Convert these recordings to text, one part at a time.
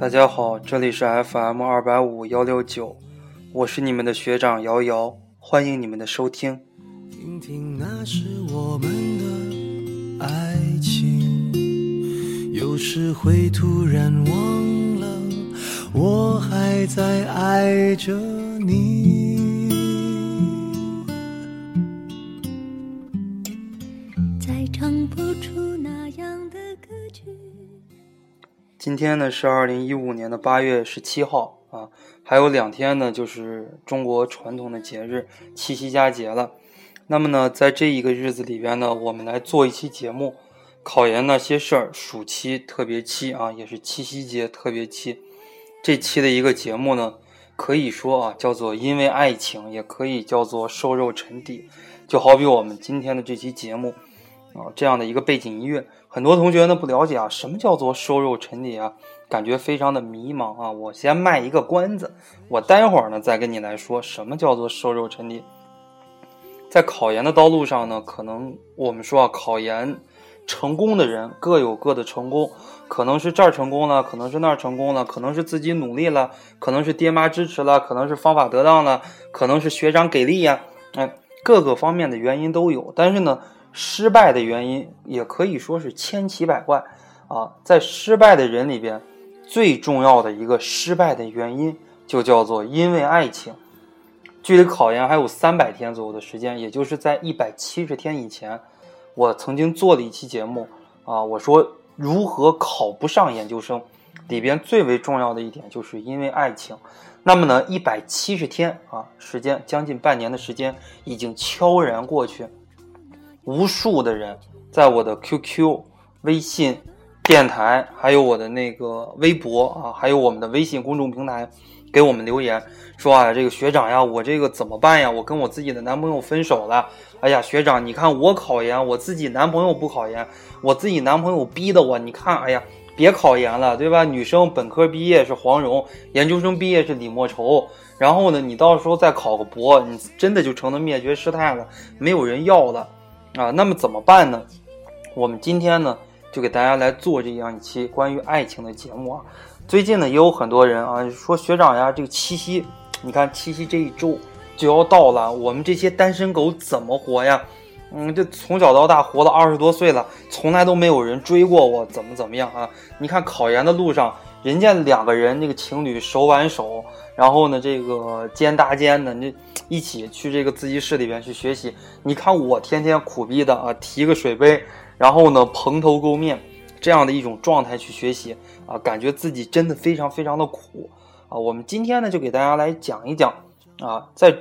大家好，这里是 FM 二百五幺六九，我是你们的学长瑶瑶，欢迎你们的收听。听听那是我们的爱情，有时会突然忘了，我还在爱着你。今天呢是二零一五年的八月十七号啊，还有两天呢就是中国传统的节日七夕佳节了。那么呢，在这一个日子里边呢，我们来做一期节目，考研那些事儿，暑期特别期啊，也是七夕节特别期。这期的一个节目呢，可以说啊，叫做因为爱情，也可以叫做瘦肉沉底。就好比我们今天的这期节目啊，这样的一个背景音乐。很多同学呢不了解啊，什么叫做瘦肉沉底啊？感觉非常的迷茫啊。我先卖一个关子，我待会儿呢再跟你来说什么叫做瘦肉沉底。在考研的道路上呢，可能我们说啊，考研成功的人各有各的成功，可能是这儿成功了，可能是那儿成功了，可能是自己努力了，可能是爹妈支持了，可能是方法得当了，可能是学长给力呀，哎，各个方面的原因都有。但是呢。失败的原因也可以说是千奇百怪啊，在失败的人里边，最重要的一个失败的原因就叫做因为爱情。距离考研还有三百天左右的时间，也就是在一百七十天以前，我曾经做了一期节目啊，我说如何考不上研究生，里边最为重要的一点就是因为爱情。那么呢，一百七十天啊，时间将近半年的时间已经悄然过去。无数的人在我的 QQ、微信、电台，还有我的那个微博啊，还有我们的微信公众平台，给我们留言说啊，这个学长呀，我这个怎么办呀？我跟我自己的男朋友分手了。哎呀，学长，你看我考研，我自己男朋友不考研，我自己男朋友逼的我。你看，哎呀，别考研了，对吧？女生本科毕业是黄蓉，研究生毕业是李莫愁。然后呢，你到时候再考个博，你真的就成了灭绝师太了，没有人要了。啊，那么怎么办呢？我们今天呢，就给大家来做这样一期关于爱情的节目啊。最近呢，也有很多人啊说学长呀，这个七夕，你看七夕这一周就要到了，我们这些单身狗怎么活呀？嗯，这从小到大活了二十多岁了，从来都没有人追过我，怎么怎么样啊？你看考研的路上，人家两个人那个情侣手挽手。然后呢，这个肩搭肩的，那一起去这个自习室里边去学习。你看我天天苦逼的啊，提个水杯，然后呢蓬头垢面，这样的一种状态去学习啊，感觉自己真的非常非常的苦啊。我们今天呢，就给大家来讲一讲啊，在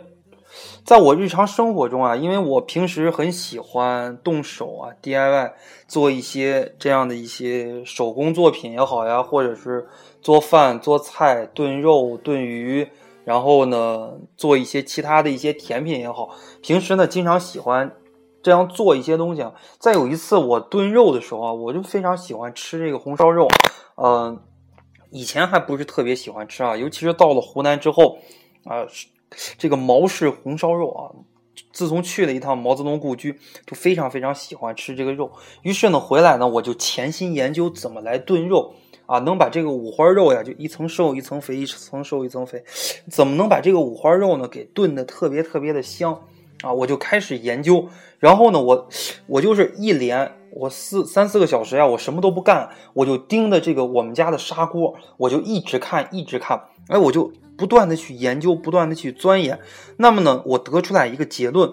在我日常生活中啊，因为我平时很喜欢动手啊，DIY 做一些这样的一些手工作品也好呀，或者是。做饭、做菜、炖肉、炖鱼，然后呢，做一些其他的一些甜品也好。平时呢，经常喜欢这样做一些东西啊。再有一次，我炖肉的时候啊，我就非常喜欢吃这个红烧肉。嗯，以前还不是特别喜欢吃啊，尤其是到了湖南之后啊，这个毛氏红烧肉啊，自从去了一趟毛泽东故居，就非常非常喜欢吃这个肉。于是呢，回来呢，我就潜心研究怎么来炖肉。啊，能把这个五花肉呀，就一层瘦一层肥，一层瘦一层肥，怎么能把这个五花肉呢给炖的特别特别的香？啊，我就开始研究，然后呢，我我就是一连我四三四个小时呀，我什么都不干，我就盯着这个我们家的砂锅，我就一直看一直看，哎，我就不断的去研究，不断的去钻研，那么呢，我得出来一个结论，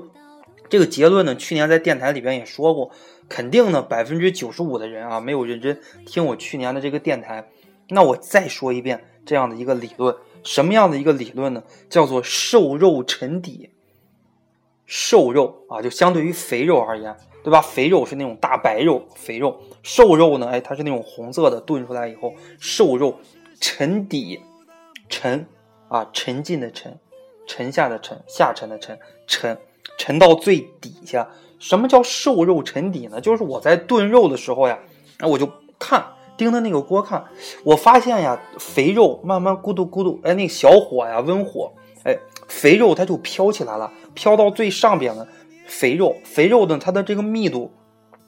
这个结论呢，去年在电台里边也说过。肯定呢，百分之九十五的人啊，没有认真听我去年的这个电台。那我再说一遍这样的一个理论，什么样的一个理论呢？叫做瘦肉沉底。瘦肉啊，就相对于肥肉而言，对吧？肥肉是那种大白肉，肥肉；瘦肉呢，哎，它是那种红色的，炖出来以后，瘦肉沉底，沉啊，沉浸的沉，沉下的沉，下沉的沉，沉沉到最底下。什么叫瘦肉沉底呢？就是我在炖肉的时候呀，哎，我就看盯着那个锅看，我发现呀，肥肉慢慢咕嘟咕嘟，哎，那小火呀，温火，哎，肥肉它就飘起来了，飘到最上边了。肥肉，肥肉呢，它的这个密度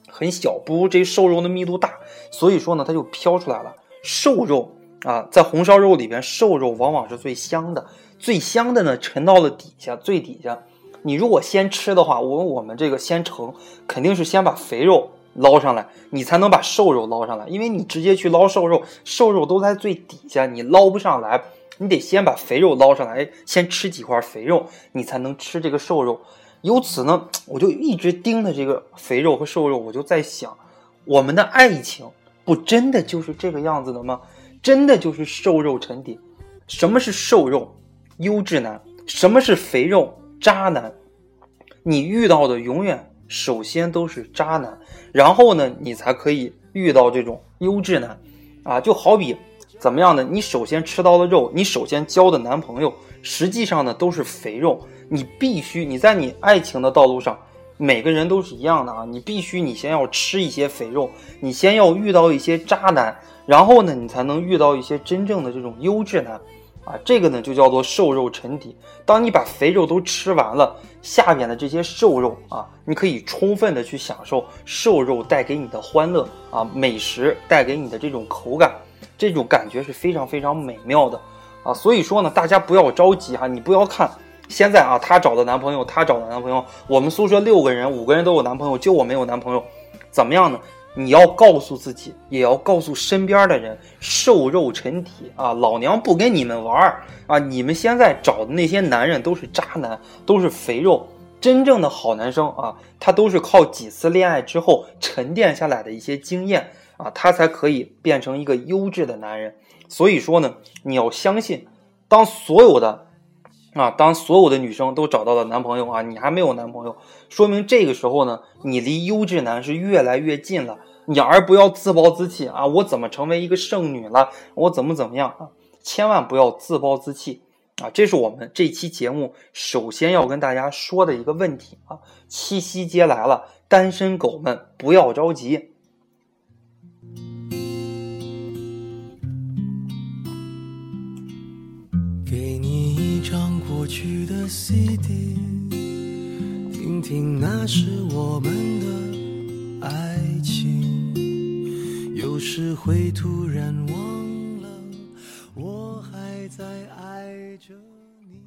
很小，不如这瘦肉的密度大，所以说呢，它就飘出来了。瘦肉啊，在红烧肉里边，瘦肉往往是最香的，最香的呢沉到了底下，最底下。你如果先吃的话，我我们这个先盛，肯定是先把肥肉捞上来，你才能把瘦肉捞上来。因为你直接去捞瘦肉，瘦肉都在最底下，你捞不上来，你得先把肥肉捞上来，先吃几块肥肉，你才能吃这个瘦肉。由此呢，我就一直盯着这个肥肉和瘦肉，我就在想，我们的爱情不真的就是这个样子的吗？真的就是瘦肉沉底？什么是瘦肉？优质男？什么是肥肉？渣男，你遇到的永远首先都是渣男，然后呢，你才可以遇到这种优质男，啊，就好比怎么样呢？你首先吃到了肉，你首先交的男朋友，实际上呢都是肥肉，你必须你在你爱情的道路上，每个人都是一样的啊，你必须你先要吃一些肥肉，你先要遇到一些渣男，然后呢，你才能遇到一些真正的这种优质男。啊，这个呢就叫做瘦肉沉底。当你把肥肉都吃完了，下面的这些瘦肉啊，你可以充分的去享受瘦肉带给你的欢乐啊，美食带给你的这种口感，这种感觉是非常非常美妙的啊。所以说呢，大家不要着急哈，你不要看现在啊，她找的男朋友，她找的男朋友，我们宿舍六个人，五个人都有男朋友，就我没有男朋友，怎么样呢？你要告诉自己，也要告诉身边的人，瘦肉沉体啊！老娘不跟你们玩儿啊！你们现在找的那些男人都是渣男，都是肥肉。真正的好男生啊，他都是靠几次恋爱之后沉淀下来的一些经验啊，他才可以变成一个优质的男人。所以说呢，你要相信，当所有的。啊，当所有的女生都找到了男朋友啊，你还没有男朋友，说明这个时候呢，你离优质男是越来越近了。你而不要自暴自弃啊！我怎么成为一个剩女了？我怎么怎么样啊？千万不要自暴自弃啊！这是我们这期节目首先要跟大家说的一个问题啊。七夕节来了，单身狗们不要着急。给你一张过去的 CD，听听那是我们的爱情。有时会突然忘了，我还在爱着你。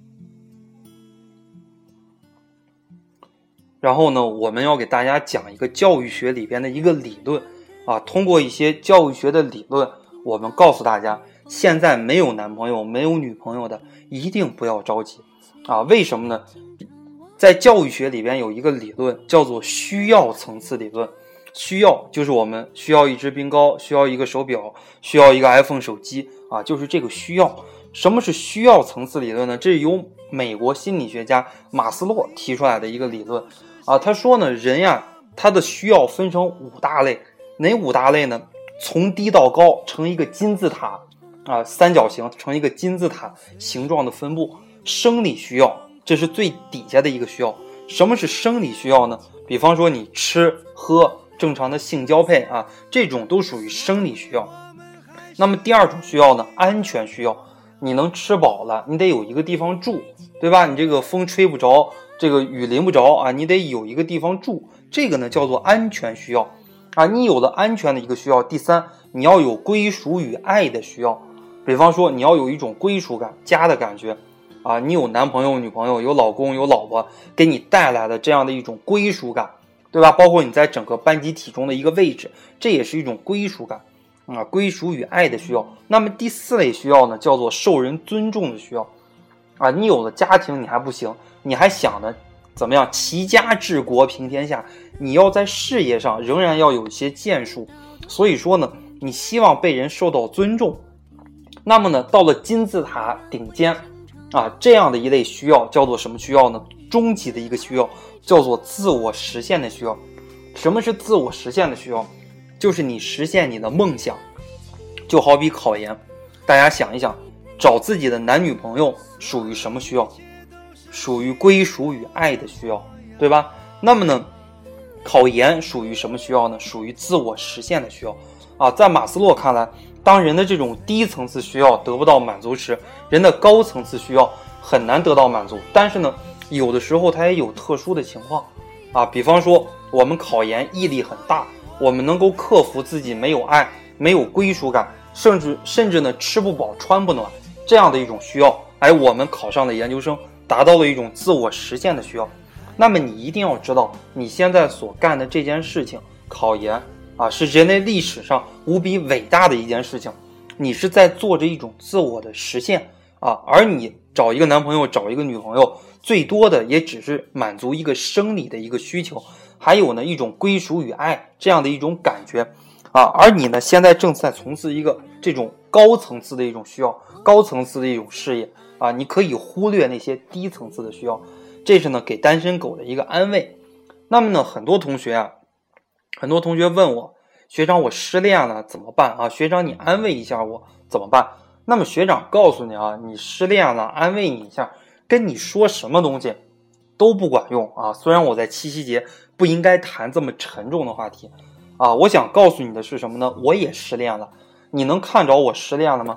然后呢，我们要给大家讲一个教育学里边的一个理论啊，通过一些教育学的理论，我们告诉大家。现在没有男朋友、没有女朋友的，一定不要着急啊！为什么呢？在教育学里边有一个理论叫做需要层次理论。需要就是我们需要一支冰糕，需要一个手表，需要一个 iPhone 手机啊，就是这个需要。什么是需要层次理论呢？这是由美国心理学家马斯洛提出来的一个理论啊。他说呢，人呀，他的需要分成五大类，哪五大类呢？从低到高成一个金字塔。啊，三角形成一个金字塔形状的分布。生理需要，这是最底下的一个需要。什么是生理需要呢？比方说你吃喝正常的性交配啊，这种都属于生理需要。那么第二种需要呢？安全需要。你能吃饱了，你得有一个地方住，对吧？你这个风吹不着，这个雨淋不着啊，你得有一个地方住。这个呢叫做安全需要啊。你有了安全的一个需要。第三，你要有归属与爱的需要。比方说，你要有一种归属感、家的感觉，啊，你有男朋友、女朋友，有老公、有老婆，给你带来的这样的一种归属感，对吧？包括你在整个班集体中的一个位置，这也是一种归属感，啊，归属与爱的需要。那么第四类需要呢，叫做受人尊重的需要，啊，你有了家庭你还不行，你还想着怎么样齐家治国平天下？你要在事业上仍然要有一些建树，所以说呢，你希望被人受到尊重。那么呢，到了金字塔顶尖，啊，这样的一类需要叫做什么需要呢？终极的一个需要叫做自我实现的需要。什么是自我实现的需要？就是你实现你的梦想。就好比考研，大家想一想，找自己的男女朋友属于什么需要？属于归属与爱的需要，对吧？那么呢，考研属于什么需要呢？属于自我实现的需要。啊，在马斯洛看来。当人的这种低层次需要得不到满足时，人的高层次需要很难得到满足。但是呢，有的时候它也有特殊的情况，啊，比方说我们考研毅力很大，我们能够克服自己没有爱、没有归属感，甚至甚至呢吃不饱穿不暖这样的一种需要，哎，我们考上了研究生，达到了一种自我实现的需要。那么你一定要知道，你现在所干的这件事情，考研啊，是人类历史上无比伟大的一件事情。你是在做着一种自我的实现啊，而你找一个男朋友，找一个女朋友，最多的也只是满足一个生理的一个需求，还有呢一种归属与爱这样的一种感觉啊。而你呢，现在正在从事一个这种高层次的一种需要，高层次的一种事业啊，你可以忽略那些低层次的需要，这是呢给单身狗的一个安慰。那么呢，很多同学啊，很多同学问我。学长，我失恋了怎么办啊？学长，你安慰一下我怎么办？那么学长告诉你啊，你失恋了，安慰你一下，跟你说什么东西都不管用啊。虽然我在七夕节不应该谈这么沉重的话题啊，我想告诉你的是什么呢？我也失恋了，你能看着我失恋了吗？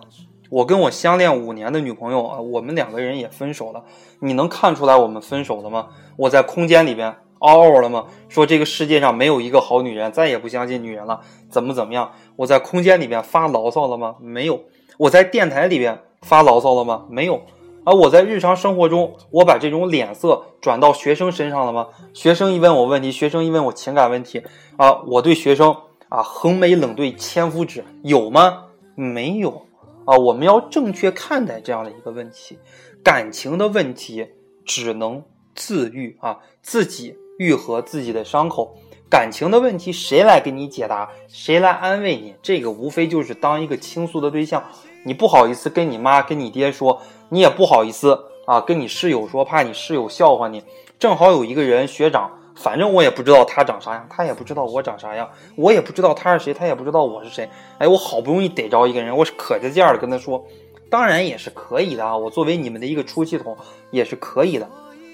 我跟我相恋五年的女朋友啊，我们两个人也分手了，你能看出来我们分手了吗？我在空间里边。嗷嗷了吗？说这个世界上没有一个好女人，再也不相信女人了，怎么怎么样？我在空间里面发牢骚了吗？没有。我在电台里边发牢骚了吗？没有。而我在日常生活中，我把这种脸色转到学生身上了吗？学生一问我问题，学生一问我情感问题，啊，我对学生啊横眉冷对千夫指，有吗？没有。啊，我们要正确看待这样的一个问题，感情的问题只能自愈啊，自己。愈合自己的伤口，感情的问题谁来给你解答？谁来安慰你？这个无非就是当一个倾诉的对象。你不好意思跟你妈、跟你爹说，你也不好意思啊跟你室友说，怕你室友笑话你。正好有一个人学长，反正我也不知道他长啥样，他也不知道我长啥样，我也不知道他是谁，他也不知道我是谁。哎，我好不容易逮着一个人，我是可着劲儿的跟他说，当然也是可以的啊。我作为你们的一个出气筒，也是可以的。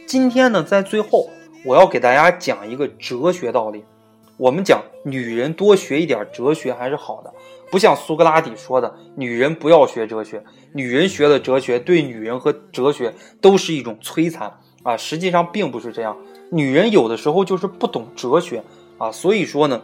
今天呢，在最后。我要给大家讲一个哲学道理，我们讲女人多学一点哲学还是好的，不像苏格拉底说的，女人不要学哲学，女人学了哲学对女人和哲学都是一种摧残啊！实际上并不是这样，女人有的时候就是不懂哲学啊，所以说呢，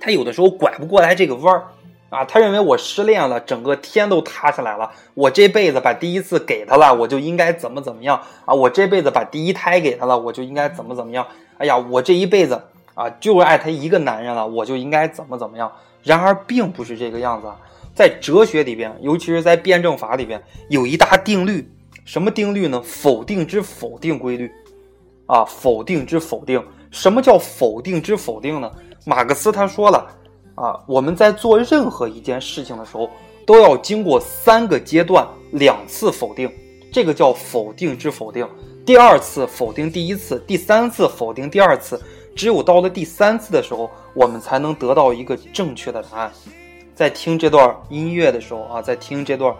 她有的时候拐不过来这个弯儿。啊，他认为我失恋了，整个天都塌下来了。我这辈子把第一次给他了，我就应该怎么怎么样啊？我这辈子把第一胎给他了，我就应该怎么怎么样？哎呀，我这一辈子啊，就爱他一个男人了，我就应该怎么怎么样？然而并不是这个样子，在哲学里边，尤其是在辩证法里边，有一大定律，什么定律呢？否定之否定规律，啊，否定之否定。什么叫否定之否定呢？马克思他说了。啊，我们在做任何一件事情的时候，都要经过三个阶段，两次否定，这个叫否定之否定。第二次否定第一次，第三次否定第二次，只有到了第三次的时候，我们才能得到一个正确的答案。在听这段音乐的时候啊，在听这段，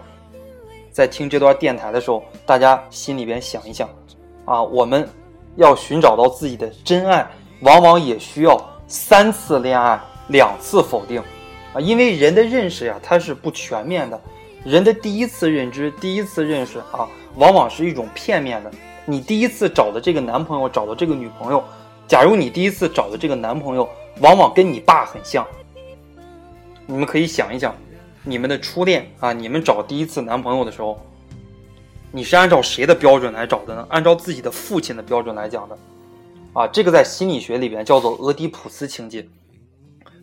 在听这段电台的时候，大家心里边想一想，啊，我们要寻找到自己的真爱，往往也需要三次恋爱。两次否定，啊，因为人的认识呀，它是不全面的。人的第一次认知、第一次认识啊，往往是一种片面的。你第一次找的这个男朋友、找的这个女朋友，假如你第一次找的这个男朋友往往跟你爸很像，你们可以想一想，你们的初恋啊，你们找第一次男朋友的时候，你是按照谁的标准来找的呢？按照自己的父亲的标准来讲的，啊，这个在心理学里边叫做俄狄浦斯情节。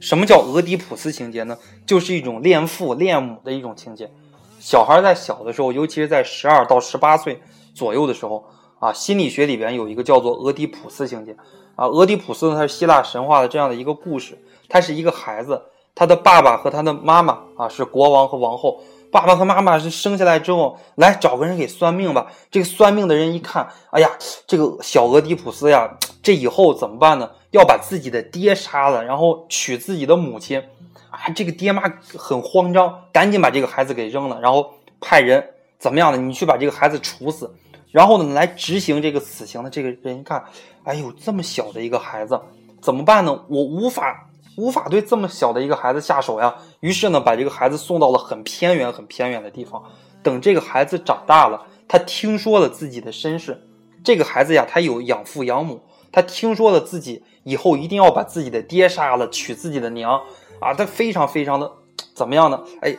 什么叫俄狄浦斯情节呢？就是一种恋父恋母的一种情节。小孩在小的时候，尤其是在十二到十八岁左右的时候，啊，心理学里边有一个叫做俄狄浦斯情节。啊，俄狄浦斯呢，它是希腊神话的这样的一个故事。他是一个孩子，他的爸爸和他的妈妈啊是国王和王后。爸爸和妈妈是生下来之后，来找个人给算命吧。这个算命的人一看，哎呀，这个小俄狄浦斯呀，这以后怎么办呢？要把自己的爹杀了，然后娶自己的母亲。啊，这个爹妈很慌张，赶紧把这个孩子给扔了，然后派人怎么样呢？你去把这个孩子处死，然后呢，来执行这个死刑的这个人一看，哎呦，这么小的一个孩子怎么办呢？我无法。无法对这么小的一个孩子下手呀，于是呢，把这个孩子送到了很偏远、很偏远的地方。等这个孩子长大了，他听说了自己的身世。这个孩子呀，他有养父养母，他听说了自己以后一定要把自己的爹杀了，娶自己的娘啊，他非常非常的怎么样呢？哎，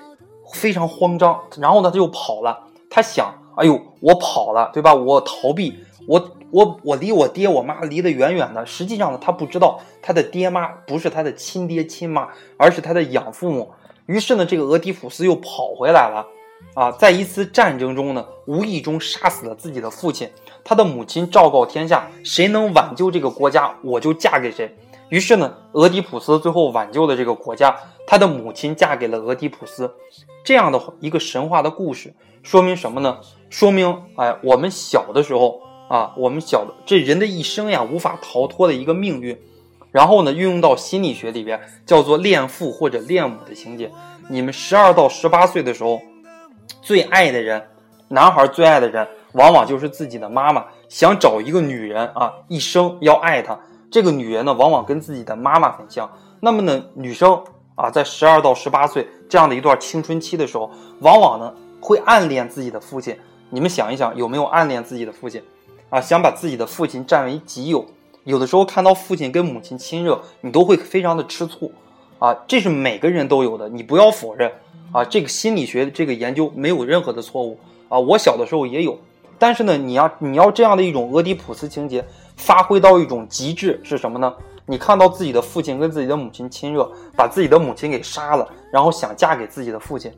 非常慌张，然后呢他就跑了。他想，哎呦，我跑了，对吧？我逃避，我我我离我爹我妈离得远远的。实际上呢，他不知道他的爹妈不是他的亲爹亲妈，而是他的养父母。于是呢，这个俄狄浦斯又跑回来了，啊，在一次战争中呢，无意中杀死了自己的父亲。他的母亲昭告天下，谁能挽救这个国家，我就嫁给谁。于是呢，俄狄浦斯最后挽救了这个国家，他的母亲嫁给了俄狄浦斯。这样的一个神话的故事，说明什么呢？说明，哎，我们小的时候啊，我们小的这人的一生呀，无法逃脱的一个命运。然后呢，运用到心理学里边，叫做恋父或者恋母的情节。你们十二到十八岁的时候，最爱的人，男孩最爱的人，往往就是自己的妈妈。想找一个女人啊，一生要爱她。这个女人呢，往往跟自己的妈妈很像。那么呢，女生啊，在十二到十八岁这样的一段青春期的时候，往往呢会暗恋自己的父亲。你们想一想，有没有暗恋自己的父亲？啊，想把自己的父亲占为己有。有的时候看到父亲跟母亲亲热，你都会非常的吃醋，啊，这是每个人都有的，你不要否认，啊，这个心理学这个研究没有任何的错误，啊，我小的时候也有，但是呢，你要你要这样的一种俄狄浦斯情节发挥到一种极致是什么呢？你看到自己的父亲跟自己的母亲亲热，把自己的母亲给杀了，然后想嫁给自己的父亲，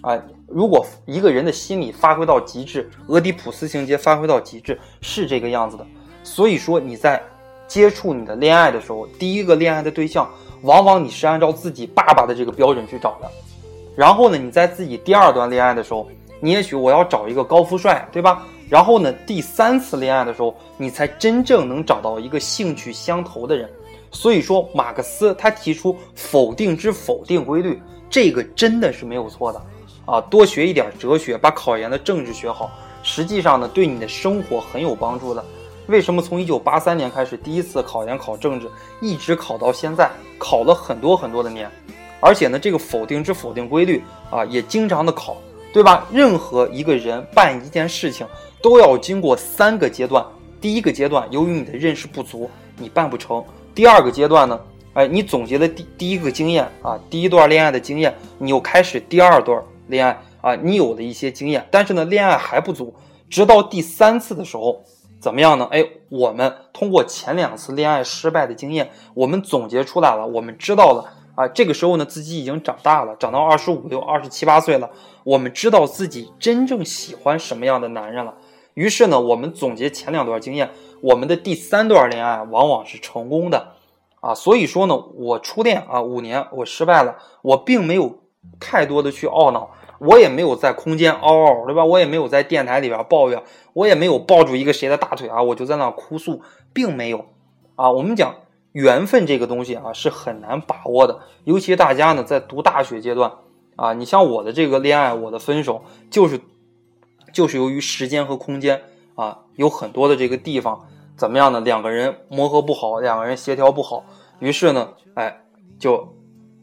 啊，如果一个人的心理发挥到极致，俄狄浦斯情节发挥到极致是这个样子的，所以说你在。接触你的恋爱的时候，第一个恋爱的对象，往往你是按照自己爸爸的这个标准去找的。然后呢，你在自己第二段恋爱的时候，你也许我要找一个高富帅，对吧？然后呢，第三次恋爱的时候，你才真正能找到一个兴趣相投的人。所以说，马克思他提出否定之否定规律，这个真的是没有错的啊！多学一点哲学，把考研的政治学好，实际上呢，对你的生活很有帮助的。为什么从一九八三年开始第一次考研考政治，一直考到现在，考了很多很多的年，而且呢，这个否定之否定规律啊，也经常的考，对吧？任何一个人办一件事情，都要经过三个阶段。第一个阶段，由于你的认识不足，你办不成；第二个阶段呢，哎，你总结了第第一个经验啊，第一段恋爱的经验，你又开始第二段恋爱啊，你有了一些经验，但是呢，恋爱还不足，直到第三次的时候。怎么样呢？哎，我们通过前两次恋爱失败的经验，我们总结出来了，我们知道了啊。这个时候呢，自己已经长大了，长到二十五六、二十七八岁了，我们知道自己真正喜欢什么样的男人了。于是呢，我们总结前两段经验，我们的第三段恋爱往往是成功的啊。所以说呢，我初恋啊五年我失败了，我并没有太多的去懊恼。我也没有在空间嗷嗷，对吧？我也没有在电台里边抱怨，我也没有抱住一个谁的大腿啊，我就在那哭诉，并没有啊。我们讲缘分这个东西啊，是很难把握的，尤其大家呢在读大学阶段啊，你像我的这个恋爱，我的分手，就是就是由于时间和空间啊，有很多的这个地方怎么样呢？两个人磨合不好，两个人协调不好，于是呢，哎，就。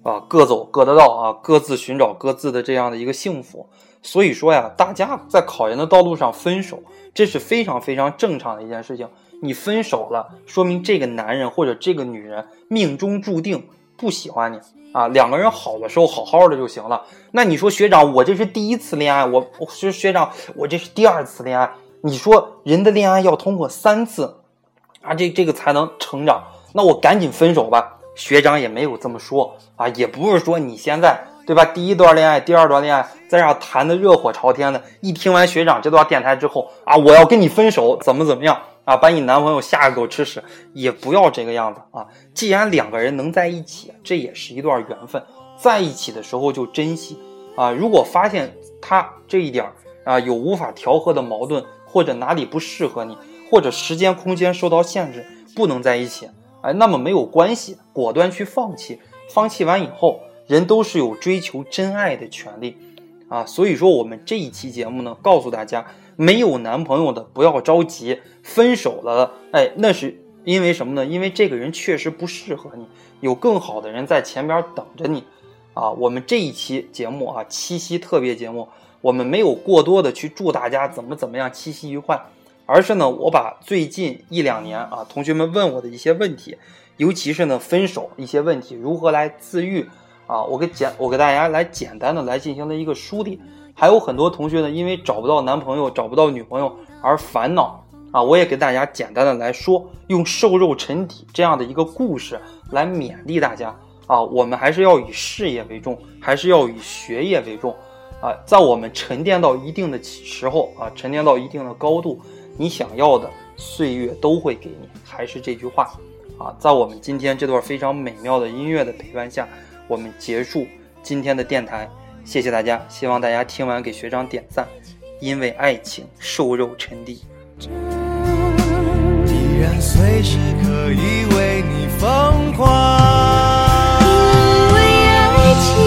啊，各走各的道啊，各自寻找各自的这样的一个幸福。所以说呀，大家在考研的道路上分手，这是非常非常正常的一件事情。你分手了，说明这个男人或者这个女人命中注定不喜欢你啊。两个人好的时候好好的就行了。那你说学长，我这是第一次恋爱，我我学学长，我这是第二次恋爱。你说人的恋爱要通过三次啊，这这个才能成长。那我赶紧分手吧。学长也没有这么说啊，也不是说你现在对吧？第一段恋爱，第二段恋爱，在这谈的热火朝天的，一听完学长这段电台之后啊，我要跟你分手，怎么怎么样啊？把你男朋友吓个狗吃屎，也不要这个样子啊！既然两个人能在一起，这也是一段缘分，在一起的时候就珍惜啊！如果发现他这一点啊有无法调和的矛盾，或者哪里不适合你，或者时间空间受到限制，不能在一起。哎，那么没有关系，果断去放弃。放弃完以后，人都是有追求真爱的权利，啊，所以说我们这一期节目呢，告诉大家，没有男朋友的不要着急，分手了，哎，那是因为什么呢？因为这个人确实不适合你，有更好的人在前边等着你，啊，我们这一期节目啊，七夕特别节目，我们没有过多的去祝大家怎么怎么样，七夕愉快。而是呢，我把最近一两年啊，同学们问我的一些问题，尤其是呢分手一些问题，如何来自愈啊，我给简我给大家来简单的来进行了一个梳理。还有很多同学呢，因为找不到男朋友、找不到女朋友而烦恼啊，我也给大家简单的来说，用瘦肉沉底这样的一个故事来勉励大家啊，我们还是要以事业为重，还是要以学业为重啊，在我们沉淀到一定的时候啊，沉淀到一定的高度，你想要的岁月都会给你。还是这句话。啊，在我们今天这段非常美妙的音乐的陪伴下，我们结束今天的电台。谢谢大家希望大家听完给学长点赞。因为爱情瘦肉沉底。依然随时可以为你疯狂。因为爱情。